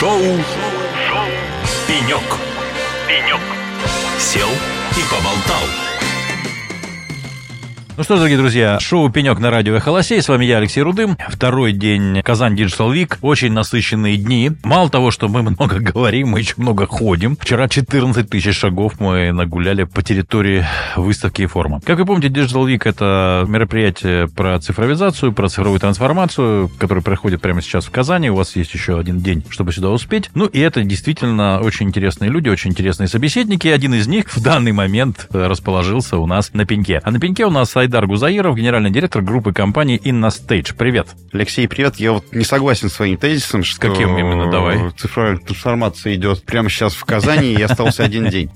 Шоу. «Пенек». «Пенек». Сел и поболтал. Ну что, дорогие друзья, шоу «Пенек» на радио «Эхолосей». С вами я, Алексей Рудым. Второй день Казань Digital Week. Очень насыщенные дни. Мало того, что мы много говорим, мы еще много ходим. Вчера 14 тысяч шагов мы нагуляли по территории выставки и форума. Как вы помните, Digital Week – это мероприятие про цифровизацию, про цифровую трансформацию, которое проходит прямо сейчас в Казани. У вас есть еще один день, чтобы сюда успеть. Ну и это действительно очень интересные люди, очень интересные собеседники. Один из них в данный момент расположился у нас на пеньке. А на пеньке у нас Айдар Гузаиров, генеральный директор группы компании InnoStage. Привет. Алексей, привет. Я вот не согласен с своим тезисом, что Каким именно? Давай. цифровая трансформация идет прямо сейчас в Казани, и остался один день.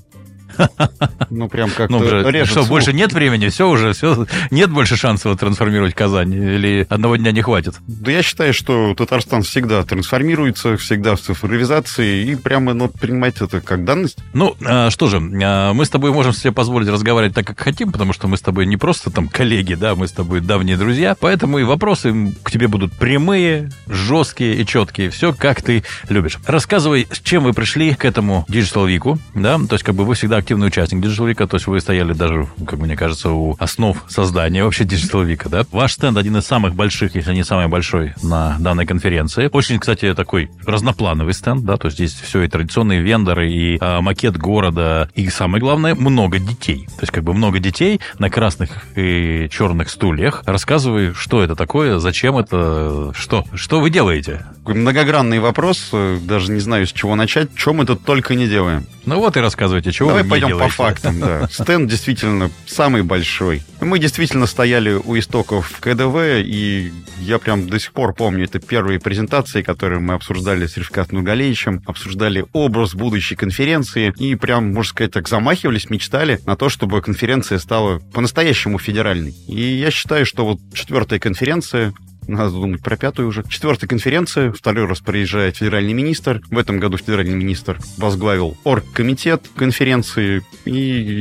Ну, прям как-то Ну, режет что, слух. больше нет времени? Все уже, все, нет больше шансов трансформировать Казань? Или одного дня не хватит? Да я считаю, что Татарстан всегда трансформируется, всегда в цифровизации, и прямо ну, принимать это как данность. Ну, а, что же, а, мы с тобой можем себе позволить разговаривать так, как хотим, потому что мы с тобой не просто там коллеги, да, мы с тобой давние друзья, поэтому и вопросы к тебе будут прямые, жесткие и четкие, все как ты любишь. Рассказывай, с чем вы пришли к этому Digital Week, да, то есть как бы вы всегда активный участник Digital Week, то есть вы стояли даже, как мне кажется, у основ создания вообще Week, да. Ваш стенд один из самых больших, если не самый большой на данной конференции. Очень, кстати, такой разноплановый стенд, да, то есть здесь все и традиционные вендоры, и а, макет города, и самое главное, много детей. То есть как бы много детей на красных и черных стульях. Рассказывай, что это такое, зачем это, что, что вы делаете? Многогранный вопрос, э, даже не знаю, с чего начать. Чем мы тут только не делаем. Ну вот и рассказывайте, чего Давай вы пойдем по делаете. фактам, да. Стенд действительно самый большой. Мы действительно стояли у истоков КДВ, и я прям до сих пор помню, это первые презентации, которые мы обсуждали с Рифкатом Нургалеевичем, обсуждали образ будущей конференции, и прям, можно сказать так, замахивались, мечтали на то, чтобы конференция стала по-настоящему федеральной. И я считаю, что вот четвертая конференция надо думать про пятую уже. Четвертая конференция, второй раз приезжает федеральный министр. В этом году федеральный министр возглавил оргкомитет конференции. И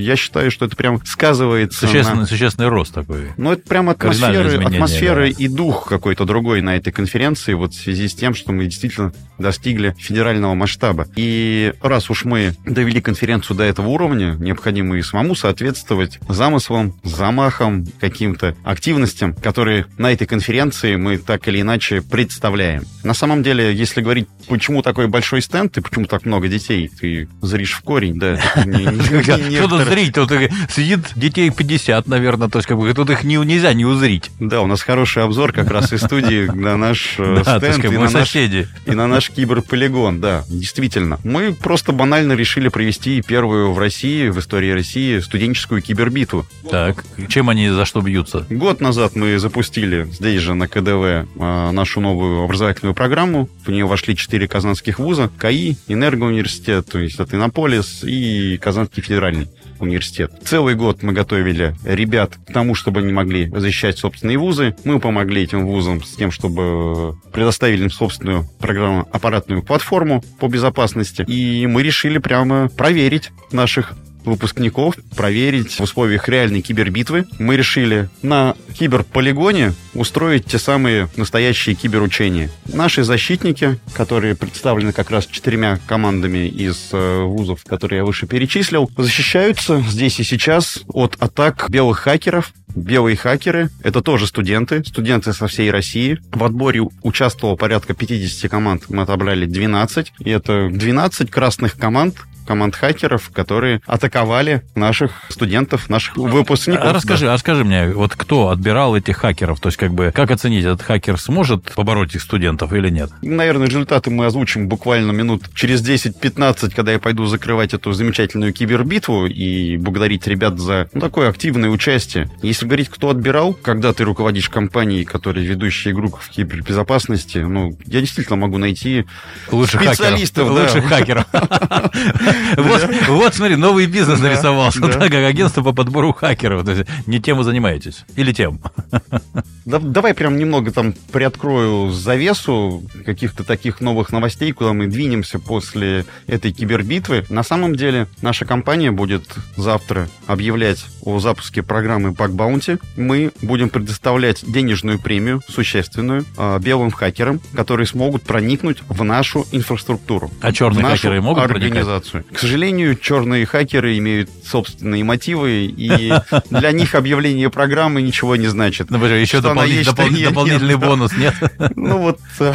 я считаю, что это прям сказывается Существенный, на... существенный рост такой. Ну, это прям атмосфера, атмосфера да. и дух какой-то другой на этой конференции, вот в связи с тем, что мы действительно достигли федерального масштаба. И раз уж мы довели конференцию до этого уровня, необходимо и самому соответствовать замыслам, замахам, каким-то активностям, которые на этой конференции мы так или иначе представляем. На самом деле, если говорить, почему такой большой стенд и почему так много детей, ты зришь в корень, да. некоторые- зрить? Тут сидит детей 50, наверное, то есть как бы тут их не, нельзя не узрить. Да, у нас хороший обзор как раз из студии на наш э, стенд и на соседи. и на наш киберполигон, да, действительно. Мы просто банально решили провести первую в России, в истории России, студенческую кибербитву. Так, чем они за что бьются? Год назад мы запустили здесь же на КДВ а, нашу новую образовательную программу. В нее вошли четыре казанских вуза. КАИ, Энергоуниверситет, то есть это Иннополис и Казанский федеральный университет. Целый год мы готовили ребят к тому, чтобы они могли защищать собственные вузы. Мы помогли этим вузам с тем, чтобы предоставили им собственную программу, аппаратную платформу по безопасности. И мы решили прямо проверить наших выпускников проверить в условиях реальной кибербитвы. Мы решили на киберполигоне устроить те самые настоящие киберучения. Наши защитники, которые представлены как раз четырьмя командами из э, вузов, которые я выше перечислил, защищаются здесь и сейчас от атак белых хакеров, Белые хакеры — это тоже студенты, студенты со всей России. В отборе участвовало порядка 50 команд, мы отобрали 12. И это 12 красных команд, команд хакеров, которые атаковали наших студентов, наших выпускников. А расскажи, а скажи мне, вот кто отбирал этих хакеров? То есть, как бы, как оценить, этот хакер сможет побороть их студентов или нет? Наверное, результаты мы озвучим буквально минут через 10-15, когда я пойду закрывать эту замечательную кибербитву и благодарить ребят за ну, такое активное участие. Если говорить, кто отбирал, когда ты руководишь компанией, которая ведущая игру в кибербезопасности, ну, я действительно могу найти Лучших Специалистов, хакеров. да. Лучших хакеров. Вот, смотри, новый бизнес нарисовался, как агентство по подбору хакеров. Не тем вы занимаетесь. Или тем. Да- давай прям немного там приоткрою завесу каких-то таких новых новостей, куда мы двинемся после этой кибербитвы. На самом деле наша компания будет завтра объявлять о запуске программы Bug Bounty. Мы будем предоставлять денежную премию, существенную, а, белым хакерам, которые смогут проникнуть в нашу инфраструктуру. А черные нашу хакеры могут организацию. К сожалению, черные хакеры имеют собственные мотивы, и для них объявление программы ничего не значит. Ну, еще дополнительный бонус, нет? Ну вот, э,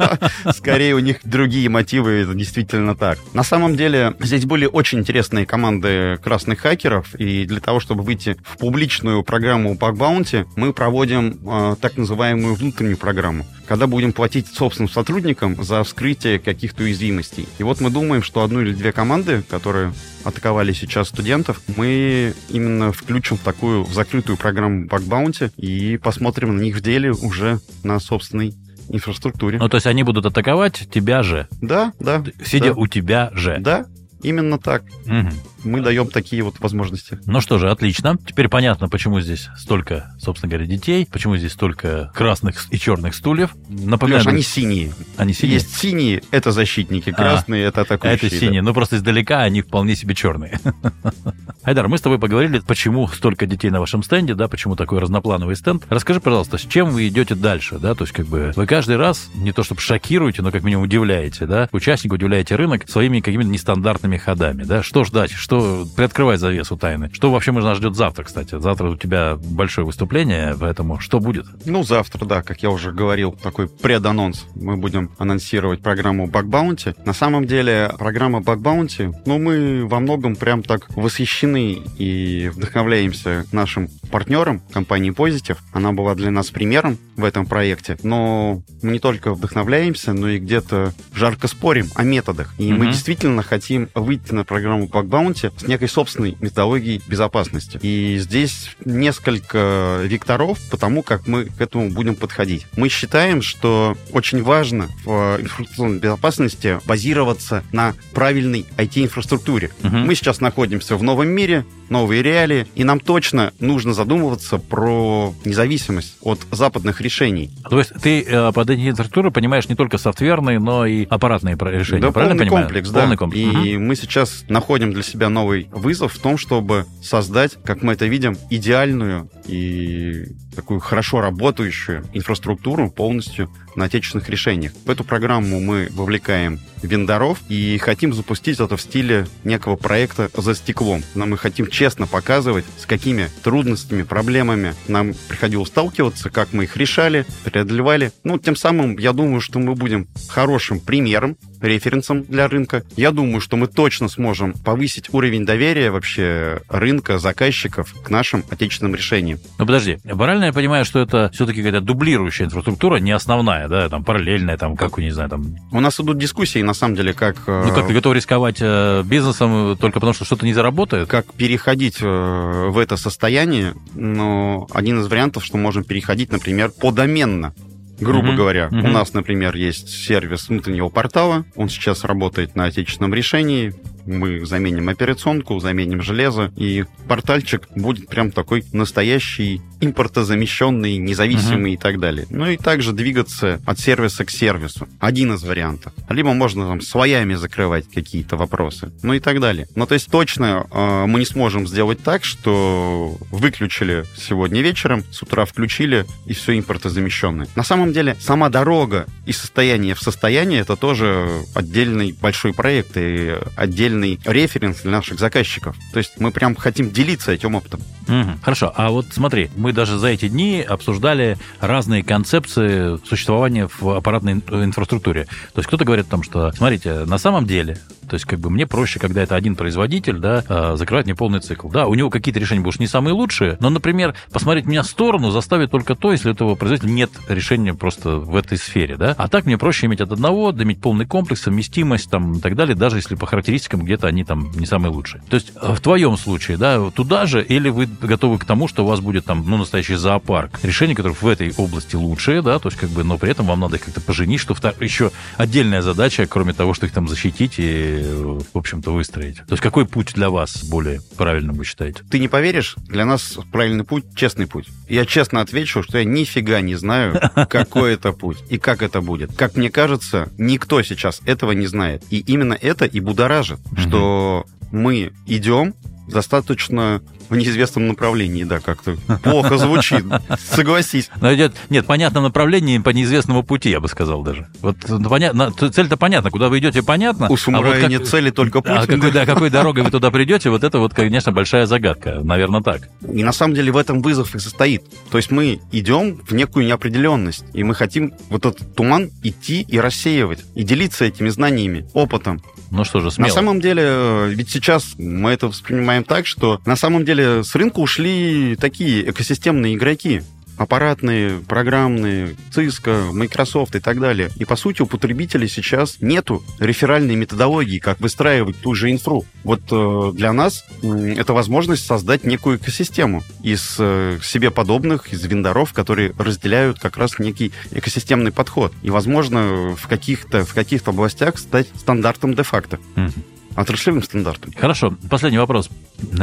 скорее у них другие мотивы, это действительно так. На самом деле, здесь были очень интересные команды красных хакеров, и для того, чтобы выйти в публичную программу Bug Bounty, мы проводим э, так называемую внутреннюю программу, когда будем платить собственным сотрудникам за вскрытие каких-то уязвимостей. И вот мы думаем, что одну или две команды, которые атаковали сейчас студентов, мы именно включим в такую в закрытую программу Bounty и посмотрим на них в деле уже на собственной инфраструктуре. Ну, то есть они будут атаковать тебя же, Да, да. сидя да. у тебя же. Да, именно так. Мгм. Мы даем такие вот возможности. Ну что же, отлично. Теперь понятно, почему здесь столько, собственно говоря, детей, почему здесь столько красных и черных стульев. Напоминаю, Леш, они синие. они синие. Есть синие, это защитники, А, красные, это А атакующие. это синие. Ну, просто издалека они вполне себе черные. Айдар, мы с тобой поговорили, почему столько детей на вашем стенде, да, почему такой разноплановый стенд. Расскажи, пожалуйста, с чем вы идете дальше, да, то есть как бы вы каждый раз не то чтобы шокируете, но как минимум удивляете, да, участника удивляете рынок своими какими-то нестандартными ходами, да, что ждать, что приоткрывай завесу тайны, что вообще нас ждет завтра, кстати, завтра у тебя большое выступление, поэтому что будет? Ну, завтра, да, как я уже говорил, такой преданонс. Мы будем анонсировать программу Bug Bounty. На самом деле, программа Bug Bounty, ну, мы во многом прям так восхищены и вдохновляемся нашим партнером, компании Positive. Она была для нас примером в этом проекте. Но мы не только вдохновляемся, но и где-то жарко спорим о методах. И мы Мгм. действительно хотим выйти на программу Bug Bounty с некой собственной методологией безопасности. И здесь несколько векторов по тому, как мы к этому будем подходить. Мы считаем, что очень важно в информационной безопасности базироваться на правильной IT-инфраструктуре. Мгм. Мы сейчас находимся в новом мире, новые реалии, и нам точно нужно задумываться про независимость от западных решений. То есть ты э, под эти инфраструктуры понимаешь не только софтверные, но и аппаратные решения, Да, правильно полный понимаю? комплекс, да. Полный комплекс. И мы сейчас находим для себя новый вызов в том, чтобы создать, как мы это видим, идеальную и такую хорошо работающую инфраструктуру полностью на отечественных решениях. В эту программу мы вовлекаем вендоров и хотим запустить это в стиле некого проекта за стеклом. Но мы хотим честно показывать, с какими трудностями, проблемами нам приходилось сталкиваться, как мы их решали, преодолевали. Ну, тем самым, я думаю, что мы будем хорошим примером, референсом для рынка. Я думаю, что мы точно сможем повысить уровень доверия вообще рынка, заказчиков к нашим отечественным решениям. Ну подожди, правильно я понимаю, что это все-таки какая-то дублирующая инфраструктура, не основная, да, там параллельная, там, как, не знаю, там. У нас идут дискуссии, на самом деле, как... э, Ну как ты готов рисковать э, бизнесом только потому, что что-то не заработает? как переходить э, в это состояние, но один из вариантов, что можем переходить, например, подоменно. Грубо Мгм, говоря, мгм. у нас, например, есть сервис внутреннего портала, он сейчас работает на отечественном решении, мы заменим операционку, заменим железо, и портальчик будет прям такой настоящий импортозамещенный, независимый и так далее. Ну и также двигаться от сервиса к сервису. Один из вариантов. Либо можно там своями закрывать какие-то вопросы. Ну и так далее. Ну то есть точно э, мы не сможем сделать так, что выключили сегодня вечером, с утра включили, и все импортозамещенное. На самом деле сама дорога и состояние в состоянии это тоже отдельный большой проект и отдельный референс для наших заказчиков. То есть мы прям хотим делиться этим опытом. Мгм. Хорошо, а вот смотри, мы даже за эти дни обсуждали разные концепции существования в аппаратной ин- инфраструктуре. То есть кто-то говорит о том, что, смотрите, на самом деле, то есть как бы мне проще, когда это один производитель, да, а, закрывать мне полный цикл. Да, у него какие-то решения будут не самые лучшие, но, например, посмотреть меня в сторону заставит только то, если у этого производителя нет решения просто в этой сфере, да. А так мне проще иметь от одного, иметь полный комплекс, совместимость там и так далее, даже если по характеристикам где-то они там не самые лучшие. То есть э, в твоем случае, да, туда же, или вы готовы к тому, что у вас будет там, ну, настоящий зоопарк решений, которые в этой области лучшие, да, то есть как бы, но при этом вам надо их как-то поженить, что еще отдельная задача, кроме того, что их там защитить и в общем-то, выстроить? То есть какой путь для вас более правильным вы считаете? Ты не поверишь, для нас правильный путь — честный путь. Я честно отвечу, что я нифига не знаю, какой это путь и как это будет. Как мне кажется, никто сейчас этого не знает. И именно это и будоражит, что мы идем достаточно в неизвестном направлении, да, как-то плохо звучит, согласись. Но идет, нет, понятном направлении по неизвестному пути, я бы сказал даже. Вот ну, понятно, цель-то понятна, куда вы идете, понятно. У самурая а вот нет цели, только путь. А какой, да, какой дорогой вы туда придете, вот это вот, конечно, большая загадка, наверное, так. И на самом деле в этом вызов и состоит. То есть мы идем в некую неопределенность, и мы хотим вот этот туман идти и рассеивать, и делиться этими знаниями, опытом. Ну что же, смело. На самом деле, э, ведь сейчас мы это воспринимаем так, что на самом деле с рынка ушли такие экосистемные игроки аппаратные, программные, Cisco, Microsoft и так далее. И, по сути, у потребителей сейчас нету реферальной методологии, как выстраивать ту же инфру. Вот э, для нас э, это возможность создать некую экосистему из э, себе подобных, из вендоров, которые разделяют как раз некий экосистемный подход. И, возможно, в каких-то в каких-то областях стать стандартом де-факто. Mm-hmm отраслевым стандартом. Хорошо. Последний вопрос,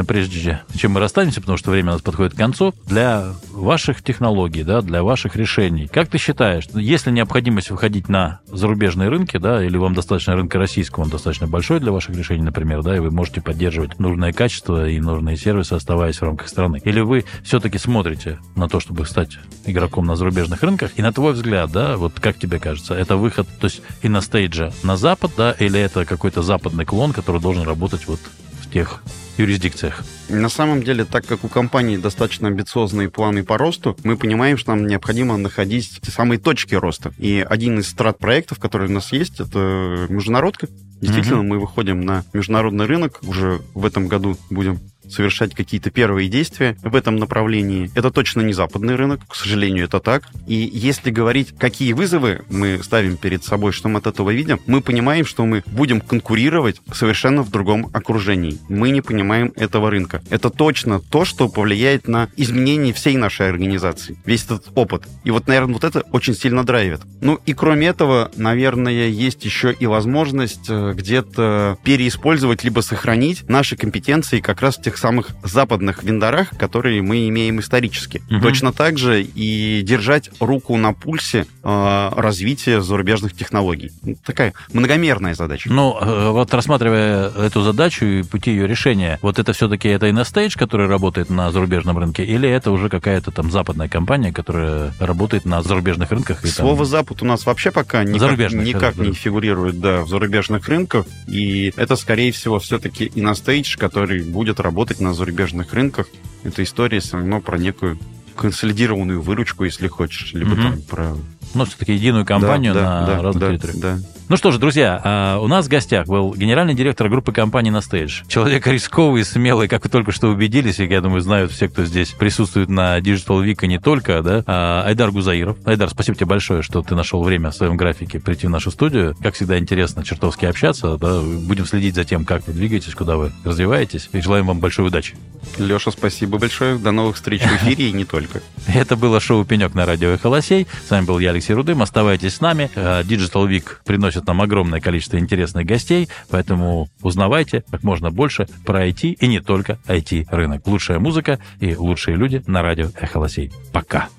прежде чем мы расстанемся, потому что время у нас подходит к концу. Для ваших технологий, да, для ваших решений, как ты считаешь, если необходимость выходить на зарубежные рынки, да, или вам достаточно рынка российского, он достаточно большой для ваших решений, например, да, и вы можете поддерживать нужное качество и нужные сервисы, оставаясь в рамках страны, или вы все-таки смотрите на то, чтобы стать игроком на зарубежных рынках, и на твой взгляд, да, вот как тебе кажется, это выход, то есть и на стейджа на запад, да, или это какой-то западный клон, который должен работать вот в тех юрисдикциях? На самом деле, так как у компании достаточно амбициозные планы по росту, мы понимаем, что нам необходимо находить те самые точки роста. И один из страт-проектов, который у нас есть, это международка. Действительно, угу. мы выходим на международный рынок. Уже в этом году будем совершать какие-то первые действия в этом направлении. Это точно не западный рынок, к сожалению, это так. И если говорить, какие вызовы мы ставим перед собой, что мы от этого видим, мы понимаем, что мы будем конкурировать совершенно в другом окружении. Мы не понимаем этого рынка. Это точно то, что повлияет на изменение всей нашей организации. Весь этот опыт. И вот, наверное, вот это очень сильно драйвит. Ну и кроме этого, наверное, есть еще и возможность э, где-то переиспользовать либо сохранить наши компетенции как раз в тех самых западных вендорах, которые мы имеем исторически. Угу. Точно так же и держать руку на пульсе э, развития зарубежных технологий. Такая многомерная задача. Ну, э, вот рассматривая эту задачу и пути ее решения, вот это все-таки это InnoStage, который работает на зарубежном рынке, или это уже какая-то там западная компания, которая работает на зарубежных рынках? И Слово там... «запад» у нас вообще пока никак, никак не фигурирует да, в зарубежных рынках, и это, скорее всего, все-таки InnoStage, который будет работать работать на зарубежных рынках. Это история все равно про некую консолидированную выручку, если хочешь, либо угу. там про... Ну, все-таки единую компанию да, на да, разных да, территориях. Да, ну что ж, друзья, а, у нас в гостях был генеральный директор группы компанний на стейдж. Человек рисковый, смелый, как вы только что убедились, и я думаю, знают все, кто здесь присутствует на Digital Week и не только, да, а, Айдар Гузаиров. Айдар, спасибо тебе большое, что ты нашел время в своем графике прийти в нашу студию. Как всегда, интересно чертовски общаться, да, будем следить за тем, как вы двигаетесь, куда вы развиваетесь, и желаем вам большой удачи. Леша, спасибо большое. До новых встреч в эфире и не только. Это было шоу «Пенек» на радио «Эхолосей». С вами был я, Алексей Рудым. Оставайтесь с нами. А, Digital Week приносит приносит нам огромное количество интересных гостей, поэтому узнавайте как можно больше про IT и не только IT-рынок. Лучшая музыка и лучшие люди на радио Эхолосей. Пока.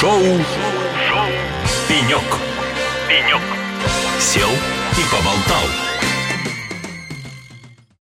Шоу. «Пенек». «Пенек». Сел и поболтал.